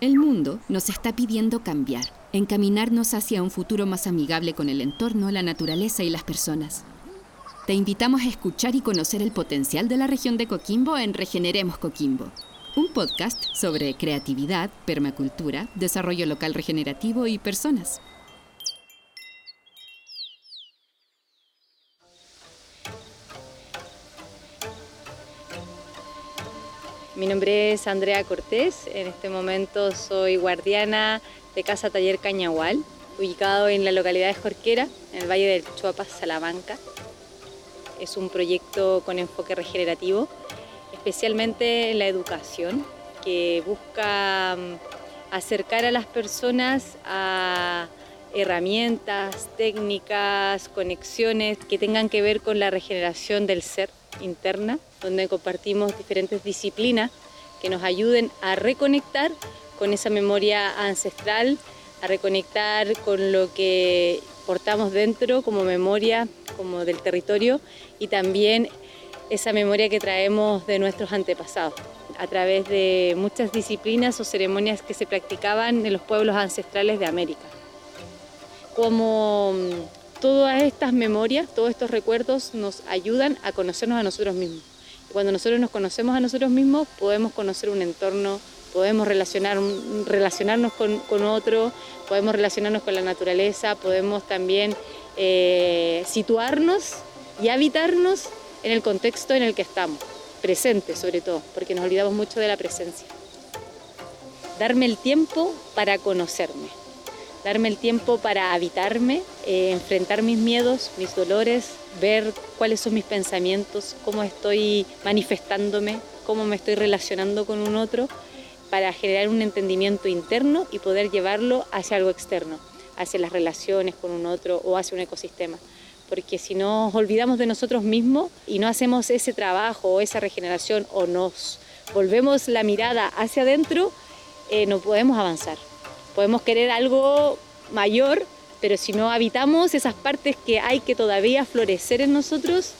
El mundo nos está pidiendo cambiar, encaminarnos hacia un futuro más amigable con el entorno, la naturaleza y las personas. Te invitamos a escuchar y conocer el potencial de la región de Coquimbo en Regeneremos Coquimbo, un podcast sobre creatividad, permacultura, desarrollo local regenerativo y personas. Mi nombre es Andrea Cortés, en este momento soy guardiana de Casa Taller Cañahual, ubicado en la localidad de Jorquera, en el Valle del Chuapas, Salamanca. Es un proyecto con enfoque regenerativo, especialmente en la educación, que busca mm, acercar a las personas a herramientas, técnicas, conexiones que tengan que ver con la regeneración del ser interna, donde compartimos diferentes disciplinas que nos ayuden a reconectar con esa memoria ancestral, a reconectar con lo que portamos dentro como memoria, como del territorio y también esa memoria que traemos de nuestros antepasados a través de muchas disciplinas o ceremonias que se practicaban en los pueblos ancestrales de América. Como todas estas memorias, todos estos recuerdos nos ayudan a conocernos a nosotros mismos. Cuando nosotros nos conocemos a nosotros mismos, podemos conocer un entorno, podemos relacionar, relacionarnos con, con otro, podemos relacionarnos con la naturaleza, podemos también eh, situarnos y habitarnos en el contexto en el que estamos, presente sobre todo, porque nos olvidamos mucho de la presencia. Darme el tiempo para conocerme darme el tiempo para habitarme, eh, enfrentar mis miedos, mis dolores, ver cuáles son mis pensamientos, cómo estoy manifestándome, cómo me estoy relacionando con un otro, para generar un entendimiento interno y poder llevarlo hacia algo externo, hacia las relaciones con un otro o hacia un ecosistema. Porque si nos olvidamos de nosotros mismos y no hacemos ese trabajo o esa regeneración o nos volvemos la mirada hacia adentro, eh, no podemos avanzar. Podemos querer algo mayor, pero si no habitamos esas partes que hay que todavía florecer en nosotros,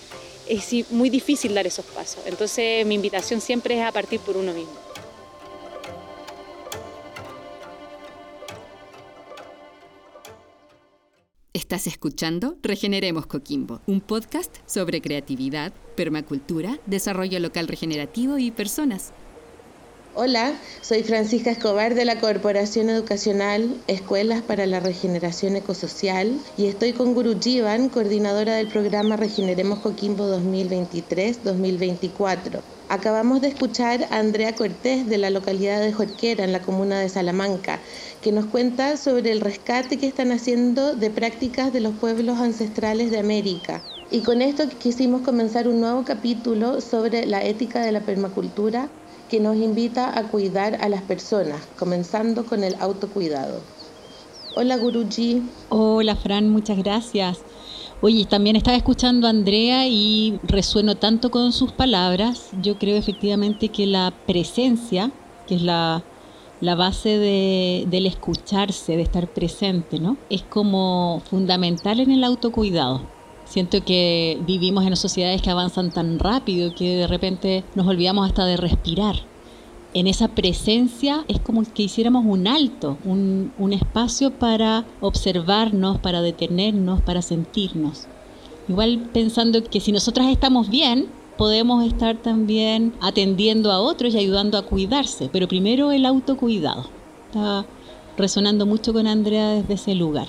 es muy difícil dar esos pasos. Entonces mi invitación siempre es a partir por uno mismo. Estás escuchando Regeneremos Coquimbo, un podcast sobre creatividad, permacultura, desarrollo local regenerativo y personas. Hola, soy Francisca Escobar de la Corporación Educacional Escuelas para la Regeneración Ecosocial y estoy con Guru Jivan, coordinadora del programa Regeneremos Coquimbo 2023-2024. Acabamos de escuchar a Andrea Cortés de la localidad de Jorquera, en la comuna de Salamanca, que nos cuenta sobre el rescate que están haciendo de prácticas de los pueblos ancestrales de América. Y con esto quisimos comenzar un nuevo capítulo sobre la ética de la permacultura que nos invita a cuidar a las personas, comenzando con el autocuidado. Hola Guruji. Hola Fran, muchas gracias. Oye, también estaba escuchando a Andrea y resueno tanto con sus palabras. Yo creo efectivamente que la presencia, que es la, base del escucharse, de estar presente, ¿no? Es como fundamental en el autocuidado. Siento que vivimos en sociedades que avanzan tan rápido que de repente nos olvidamos hasta de respirar. En esa presencia es como que hiciéramos un alto, un, un espacio para observarnos, para detenernos, para sentirnos. Igual pensando que si nosotras estamos bien, podemos estar también atendiendo a otros y ayudando a cuidarse, pero primero el autocuidado. Está resonando mucho con Andrea desde ese lugar.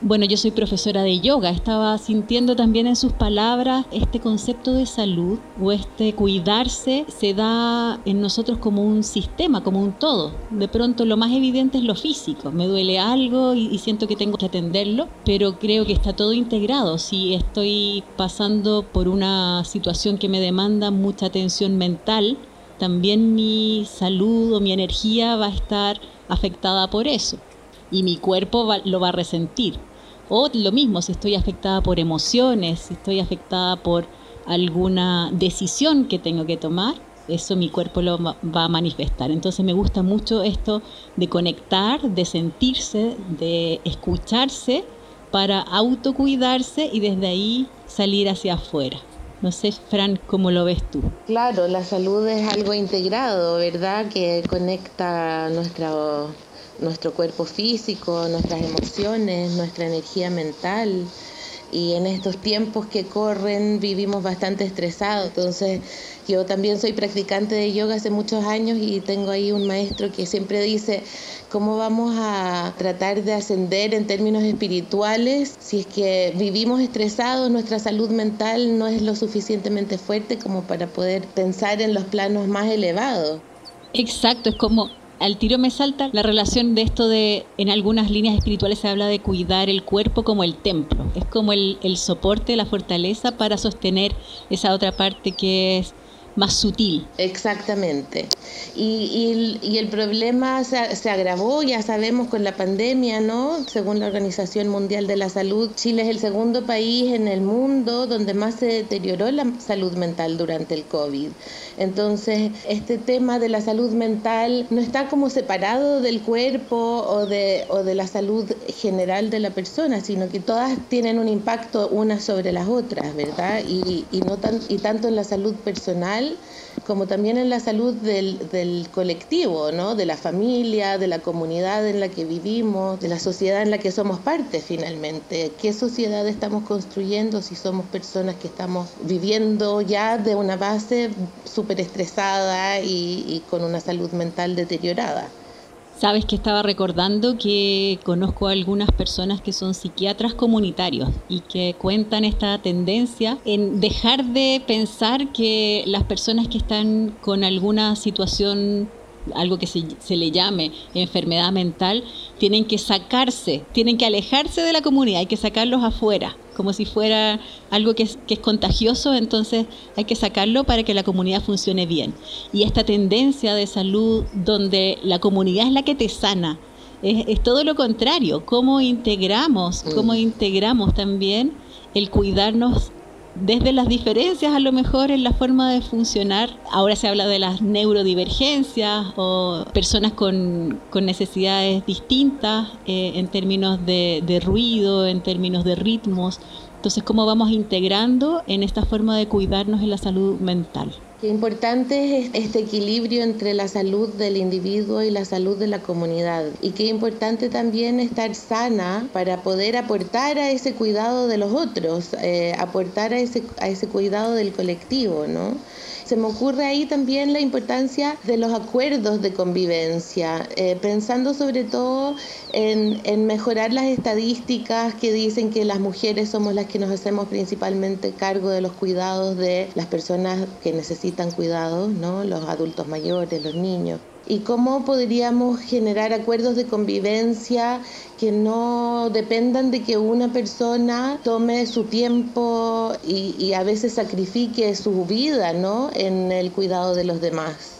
Bueno, yo soy profesora de yoga, estaba sintiendo también en sus palabras este concepto de salud o este cuidarse se da en nosotros como un sistema, como un todo. De pronto lo más evidente es lo físico, me duele algo y, siento que tengo que atenderlo, pero creo que está todo integrado. Si estoy pasando por una situación que me demanda mucha atención mental, también mi salud o mi energía va a estar afectada por eso y mi cuerpo lo va a resentir. O lo mismo, si estoy afectada por emociones, si estoy afectada por alguna decisión que tengo que tomar, eso mi cuerpo lo va a manifestar. Entonces me gusta mucho esto de conectar, de sentirse, de escucharse para autocuidarse y desde ahí salir hacia afuera. No sé, Fran, ¿cómo lo ves tú? Claro, la salud es algo integrado, ¿verdad? Que conecta nuestro, nuestro cuerpo físico, nuestras emociones, nuestra energía mental y en estos tiempos que corren vivimos bastante estresados. Entonces yo también soy practicante de yoga hace muchos años y tengo ahí un maestro que siempre dice cómo vamos a tratar de ascender en términos espirituales si es que vivimos estresados, nuestra salud mental no es lo suficientemente fuerte como para poder pensar en los planos más elevados. Exacto, es como al tiro me salta la relación de esto de, en algunas líneas espirituales se habla de cuidar el cuerpo como el templo, es como el, el soporte, la fortaleza para sostener esa otra parte que es más sutil. Exactamente. Y, y, el problema se, se, agravó, ya sabemos, con la pandemia, ¿no? Según la Organización Mundial de la Salud, Chile es el segundo país en el mundo donde más se deterioró la salud mental durante el COVID. Entonces, este tema de la salud mental no está como separado del cuerpo o de, o de la salud general de la persona, sino que todas tienen un impacto unas sobre las otras, ¿verdad? Y, y, no tan, y tanto en la salud personal como también en la salud del, colectivo, ¿no? de la familia, de la comunidad en la que vivimos, de la sociedad en la que somos parte finalmente. ¿Qué sociedad estamos construyendo si somos personas que estamos viviendo ya de una base súper estresada y con una salud mental deteriorada? Sabes que estaba recordando que conozco a algunas personas que son psiquiatras comunitarios y que cuentan esta tendencia en dejar de pensar que las personas que están con alguna situación algo que se, se, le llame enfermedad mental, tienen que sacarse, tienen que alejarse de la comunidad, hay que sacarlos afuera, como si fuera algo que es, que es contagioso, entonces hay que sacarlo para que la comunidad funcione bien. Y esta tendencia de salud donde la comunidad es la que te sana, es, es todo lo contrario, cómo integramos, cómo mm. integramos también el cuidarnos desde las diferencias a lo mejor en la forma de funcionar. Ahora se habla de las neurodivergencias o personas con, con necesidades distintas eh, en términos de, de ruido, en términos de ritmos. Entonces, ¿cómo vamos integrando en esta forma de cuidarnos en la salud mental? Qué importante es este equilibrio entre la salud del individuo y la salud de la comunidad. Y qué importante también estar sana para poder aportar a ese cuidado de los otros, eh, aportar a ese, a ese cuidado del colectivo, ¿no? Se me ocurre ahí también la importancia de los acuerdos de convivencia, eh, pensando sobre todo en, en, mejorar las estadísticas que dicen que las mujeres somos las que nos hacemos principalmente cargo de los cuidados de las personas que necesitan cuidados, ¿no? los adultos mayores, los niños y cómo podríamos generar acuerdos de convivencia que no dependan de que una persona tome su tiempo y, a veces sacrifique su vida ¿no? en el cuidado de los demás.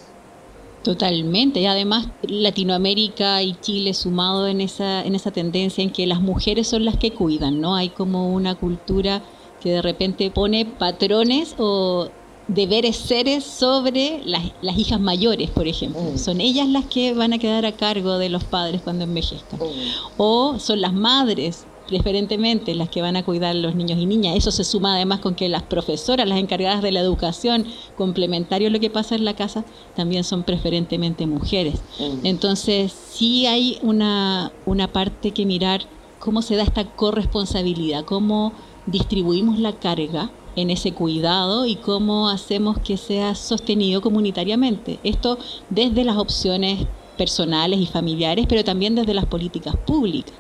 Totalmente, y además Latinoamérica y Chile sumado en esa, en esa tendencia en que las mujeres son las que cuidan, ¿no? Hay como una cultura que de repente pone patrones o deberes seres sobre las, las, hijas mayores, por ejemplo. Mm. Son ellas las que van a quedar a cargo de los padres cuando envejezcan. Mm. O son las madres preferentemente las que van a cuidar a los niños y niñas. Eso se suma además con que las profesoras, las encargadas de la educación, complementario a lo que pasa en la casa, también son preferentemente mujeres. Mm. Entonces, sí hay una, una parte que mirar cómo se da esta corresponsabilidad, cómo distribuimos la carga en ese cuidado y cómo hacemos que sea sostenido comunitariamente. Esto desde las opciones personales y familiares, pero también desde las políticas públicas.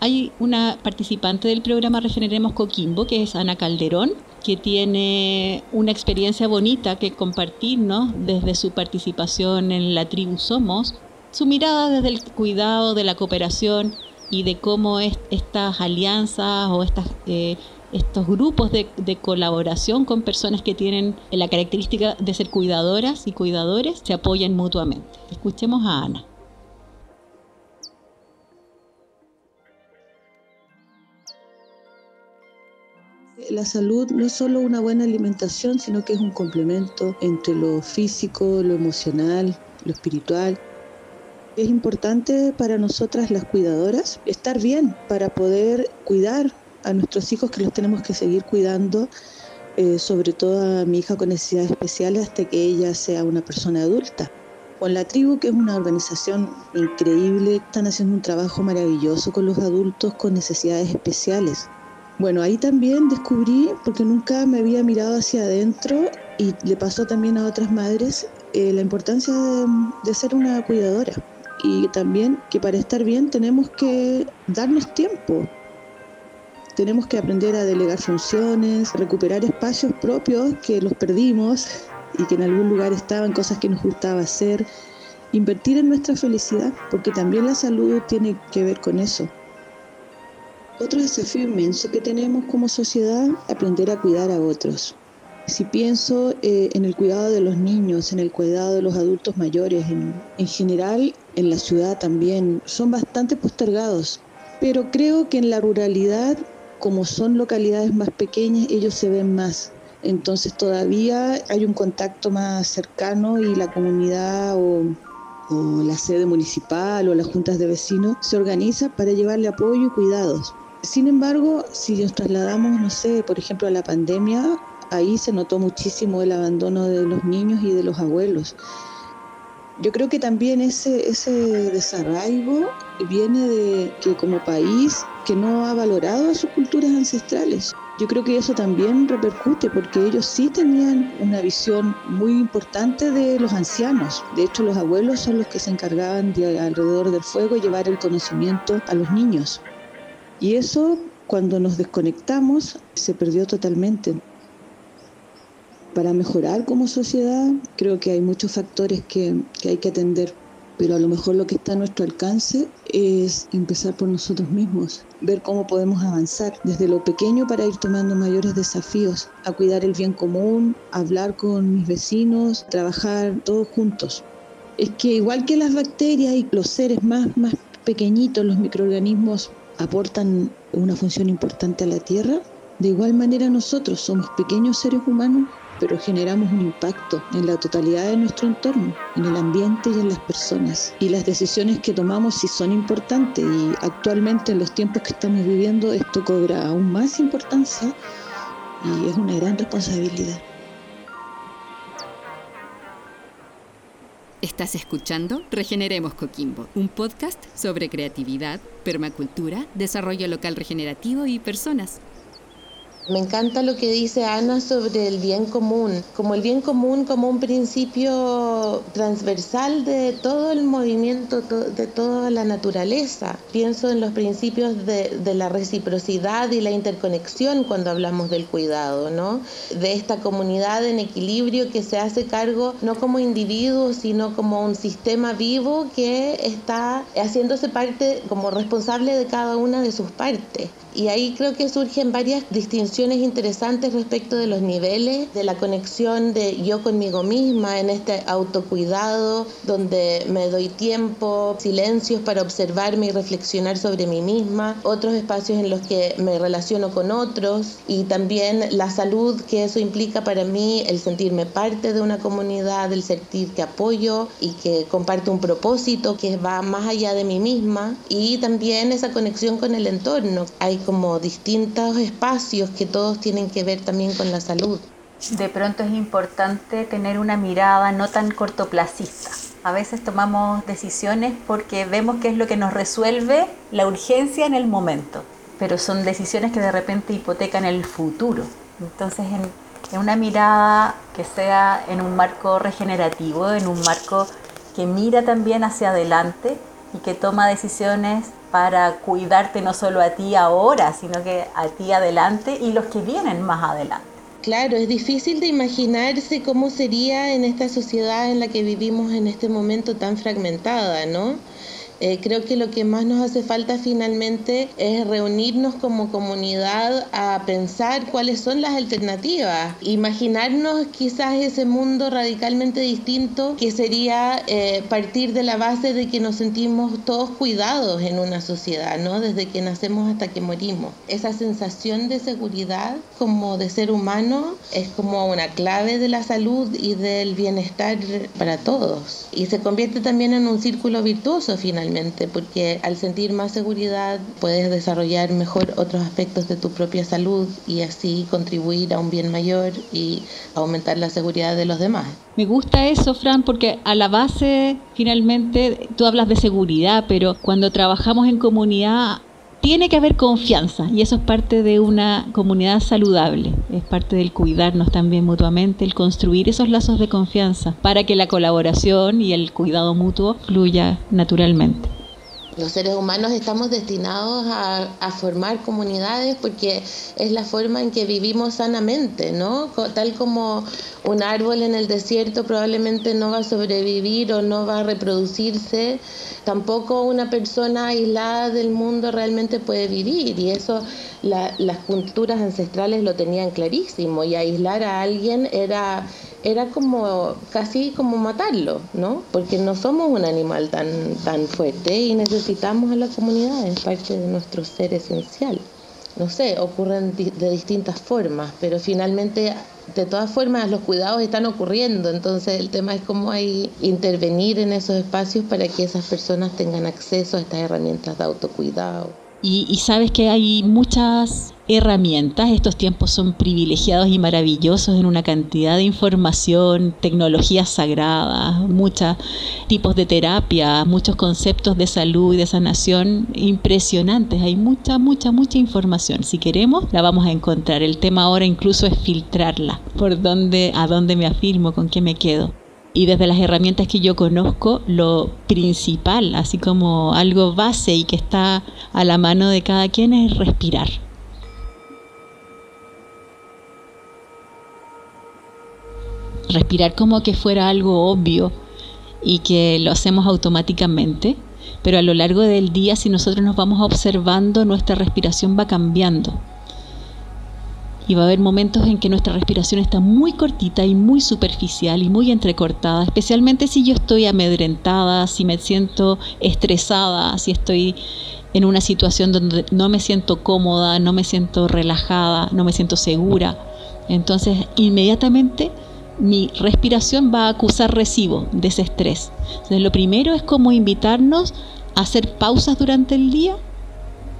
Hay una participante del programa Regeneremos Coquimbo, que es Ana Calderón, que tiene una experiencia bonita que compartirnos desde su participación en la tribu Somos, su mirada desde el cuidado de la cooperación y de cómo es, estas alianzas o eh, estos grupos de, de, colaboración con personas que tienen la característica de ser cuidadoras y cuidadores se apoyan mutuamente. Escuchemos a Ana. La salud no es solo una buena alimentación, sino que es un complemento entre lo físico, lo emocional, lo espiritual. Es importante para nosotras las cuidadoras estar bien para poder cuidar a nuestros hijos que los tenemos que seguir cuidando eh, sobre todo a mi hija con necesidades especiales hasta que ella sea una persona adulta. Con la tribu, que es una organización increíble, están haciendo un trabajo maravilloso con los adultos con necesidades especiales. Bueno, ahí también descubrí, porque nunca me había mirado hacia adentro y le pasó también a otras madres, eh, la importancia de ser una cuidadora y también que para estar bien tenemos que darnos tiempo. Tenemos que aprender a delegar funciones, recuperar espacios propios que los perdimos y que en algún lugar estaban, cosas que nos gustaba hacer. Invertir en nuestra felicidad, porque también la salud tiene que ver con eso. Otro desafío inmenso que tenemos como sociedad, aprender a cuidar a otros. Si pienso eh, en el cuidado de los niños, en el cuidado de los adultos mayores, en, en general en la ciudad también, son bastante postergados. Pero creo que en la ruralidad, como son localidades más pequeñas, ellos se ven más. Entonces todavía hay un contacto más cercano y la comunidad o, o la sede municipal o las juntas de vecinos se organiza para llevarle apoyo y cuidados. Sin embargo, si nos trasladamos, no sé, por ejemplo, a la pandemia, ahí se notó muchísimo el abandono de los niños y de los abuelos. Yo creo que también ese, ese desarraigo viene de que como país que no ha valorado a sus culturas ancestrales. Yo creo que eso también repercute porque ellos sí tenían una visión muy importante de los ancianos. De hecho, los abuelos son los que se encargaban de alrededor del fuego llevar el conocimiento a los niños. Y eso, cuando nos desconectamos, se perdió totalmente. Para mejorar como sociedad creo que hay muchos factores que, hay que atender, pero a lo mejor lo que está a nuestro alcance es empezar por nosotros mismos, ver cómo podemos avanzar desde lo pequeño para ir tomando mayores desafíos, a cuidar el bien común, hablar con mis vecinos, trabajar todos juntos. Es que igual que las bacterias y los seres más, más pequeñitos, los microorganismos aportan una función importante a la Tierra, de igual manera nosotros somos pequeños seres humanos pero generamos un impacto en la totalidad de nuestro entorno, en el ambiente y en las personas. Y las decisiones que tomamos sí son importantes y actualmente en los tiempos que estamos viviendo esto cobra aún más importancia y es una gran responsabilidad. Estás escuchando Regeneremos Coquimbo, un podcast sobre creatividad, permacultura, desarrollo local regenerativo y personas. Me encanta lo que dice Ana sobre el bien común, como el bien común como un principio transversal de todo el movimiento, de toda la naturaleza. Pienso en los principios de, la reciprocidad y la interconexión cuando hablamos del cuidado, ¿no? De esta comunidad en equilibrio que se hace cargo no como individuo, sino como un sistema vivo que está haciéndose parte como responsable de cada una de sus partes. Y ahí creo que surgen varias distinciones interesantes respecto de los niveles, de la conexión de yo conmigo misma en este autocuidado, donde me doy tiempo, silencios para observarme y reflexionar sobre mí misma, otros espacios en los que me relaciono con otros y también la salud que eso implica para mí, el sentirme parte de una comunidad, el sentir que apoyo y que comparto un propósito que va más allá de mí misma y también esa conexión con el entorno. Hay como distintos espacios que todos tienen que ver también con la salud. De pronto es importante tener una mirada no tan cortoplacista. A veces tomamos decisiones porque vemos qué es lo que nos resuelve la urgencia en el momento, pero son decisiones que de repente hipotecan el futuro. Entonces, en, en una mirada que sea en un marco regenerativo, en un marco que mira también hacia adelante y que toma decisiones para cuidarte no solo a ti ahora, sino que a ti adelante y los que vienen más adelante. Claro, es difícil de imaginarse cómo sería en esta sociedad en la que vivimos en este momento tan fragmentada, ¿no? Eh, creo que lo que más nos hace falta finalmente es reunirnos como comunidad a pensar cuáles son las alternativas, imaginarnos quizás ese mundo radicalmente distinto que sería eh, partir de la base de que nos sentimos todos cuidados en una sociedad, ¿no? Desde que nacemos hasta que morimos. Esa sensación de seguridad como de ser humano es como una clave de la salud y del bienestar para todos. Y se convierte también en un círculo virtuoso finalmente porque al sentir más seguridad puedes desarrollar mejor otros aspectos de tu propia salud y así contribuir a un bien mayor y aumentar la seguridad de los demás. Me gusta eso, Fran, porque a la base, finalmente, tú hablas de seguridad, pero cuando trabajamos en comunidad tiene que haber confianza y eso es parte de una comunidad saludable, es parte del cuidarnos también mutuamente, el construir esos lazos de confianza para que la colaboración y el cuidado mutuo fluya naturalmente los seres humanos estamos destinados a, formar comunidades porque es la forma en que vivimos sanamente, ¿no? Tal como un árbol en el desierto probablemente no va a sobrevivir o no va a reproducirse, tampoco una persona aislada del mundo realmente puede vivir y eso las culturas ancestrales lo tenían clarísimo y aislar a alguien era era como casi como matarlo, ¿no? Porque no somos un animal tan, tan fuerte y necesitamos a la comunidad, es parte de nuestro ser esencial. No sé, ocurren de distintas formas, pero finalmente, de todas formas, los cuidados están ocurriendo, entonces el tema es cómo hay intervenir en esos espacios para que esas personas tengan acceso a estas herramientas de autocuidado. Y, sabes que hay muchas herramientas, estos tiempos son privilegiados y maravillosos en una cantidad de información, tecnologías sagradas, muchos tipos de terapia, muchos conceptos de salud y de sanación impresionantes. Hay mucha, mucha, mucha información. Si queremos, la vamos a encontrar. El tema ahora incluso es filtrarla, por dónde, a dónde me afirmo, con qué me quedo y desde las herramientas que yo conozco, lo principal, así como algo base y que está a la mano de cada quien, es respirar. Respirar como que fuera algo obvio y que lo hacemos automáticamente, pero a lo largo del día, si nosotros nos vamos observando, nuestra respiración va cambiando y va a haber momentos en que nuestra respiración está muy cortita y muy superficial y muy entrecortada, especialmente si yo estoy amedrentada, si me siento estresada, si estoy en una situación donde no me siento cómoda, no me siento relajada, no me siento segura. Entonces, inmediatamente mi respiración va a acusar recibo de ese estrés. Entonces, lo primero es como invitarnos a hacer pausas durante el día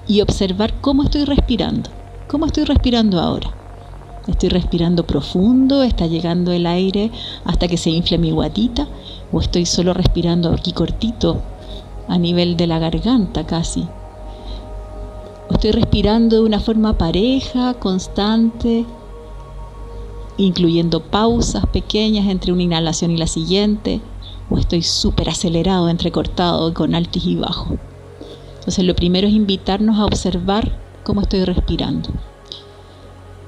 y observar cómo estoy respirando. ¿Cómo estoy respirando ahora? Estoy respirando profundo, está llegando el aire hasta que se infle mi guatita, o estoy solo respirando aquí cortito, a nivel de la garganta casi. O estoy respirando de una forma pareja, constante, incluyendo pausas pequeñas entre una inhalación y la siguiente, o estoy súper acelerado, entrecortado, con altos y bajos. Entonces lo primero es invitarnos a observar cómo estoy respirando.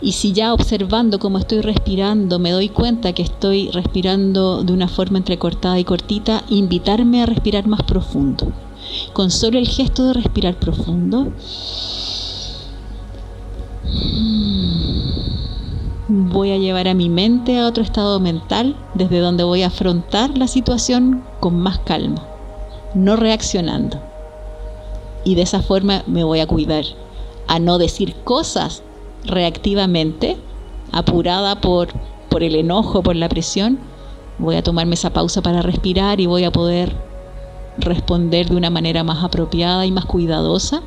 Y si ya observando cómo estoy respirando me doy cuenta que estoy respirando de una forma entrecortada y cortita, invitarme a respirar más profundo. Con solo el gesto de respirar profundo, voy a llevar a mi mente a otro estado mental desde donde voy a afrontar la situación con más calma, no reaccionando. Y de esa forma me voy a cuidar a no decir cosas reactivamente, apurada por, por el enojo, por la presión, voy a tomarme esa pausa para respirar y voy a poder responder de una manera más apropiada y más cuidadosa.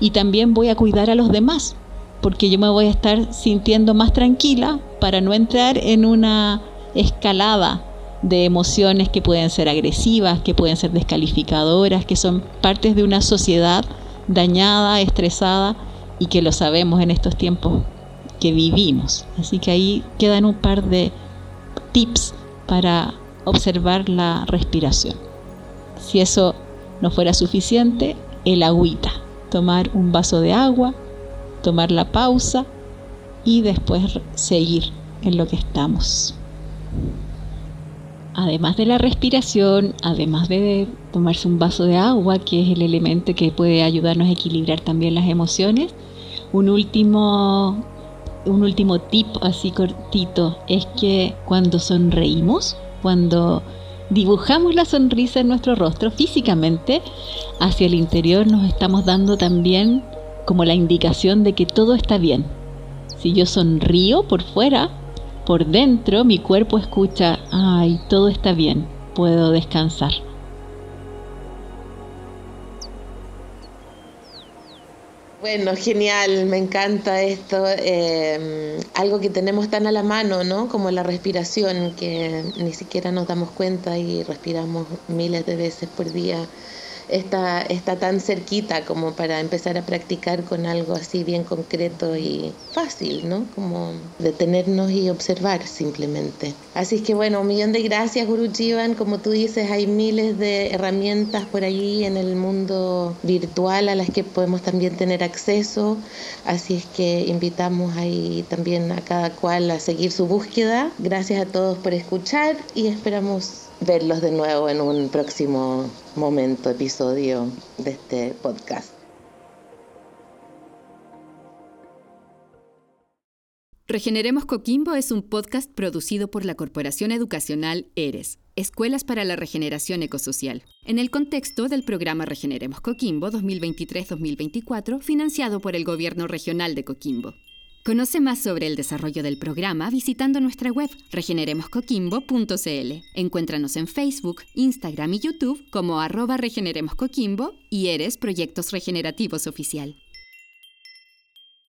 Y también voy a cuidar a los demás, porque yo me voy a estar sintiendo más tranquila para no entrar en una escalada de emociones que pueden ser agresivas, que pueden ser descalificadoras, que son partes de una sociedad dañada, estresada y que lo sabemos en estos tiempos que vivimos. Así que ahí quedan un par de tips para observar la respiración. Si eso no fuera suficiente, el agüita. Tomar un vaso de agua, tomar la pausa y después seguir en lo que estamos. Además de la respiración, además de tomarse un vaso de agua, que es el elemento que puede ayudarnos a equilibrar también las emociones, un último, un último tip así cortito es que cuando sonreímos, cuando dibujamos la sonrisa en nuestro rostro físicamente, hacia el interior nos estamos dando también como la indicación de que todo está bien. Si yo sonrío por fuera, por dentro mi cuerpo escucha, ay, todo está bien, puedo descansar. Bueno, genial, me encanta esto. Em, algo que tenemos tan a la mano, ¿no? Como la respiración, que ni siquiera nos damos cuenta y respiramos miles de veces por día está, está tan cerquita como para empezar a practicar con algo así bien concreto y fácil, ¿no? Como detenernos y observar simplemente. Así es que bueno, un millón de gracias Guru Jivan, como tú dices, hay miles de herramientas por allí en el mundo virtual a las que podemos también tener acceso, así es que invitamos ahí también a cada cual a seguir su búsqueda. Gracias a todos por escuchar y esperamos verlos de nuevo en un próximo momento, episodio de este podcast. Regeneremos Coquimbo es un podcast producido por la Corporación Educacional ERES, Escuelas para la Regeneración Ecosocial, en el contexto del programa Regeneremos Coquimbo 2023-2024, financiado por el Gobierno Regional de Coquimbo. Conoce más sobre el desarrollo del programa visitando nuestra web regeneremoscoquimbo.cl. Encuéntranos en Facebook, Instagram y YouTube como arroba regeneremoscoquimbo y eres Proyectos Regenerativos Oficial.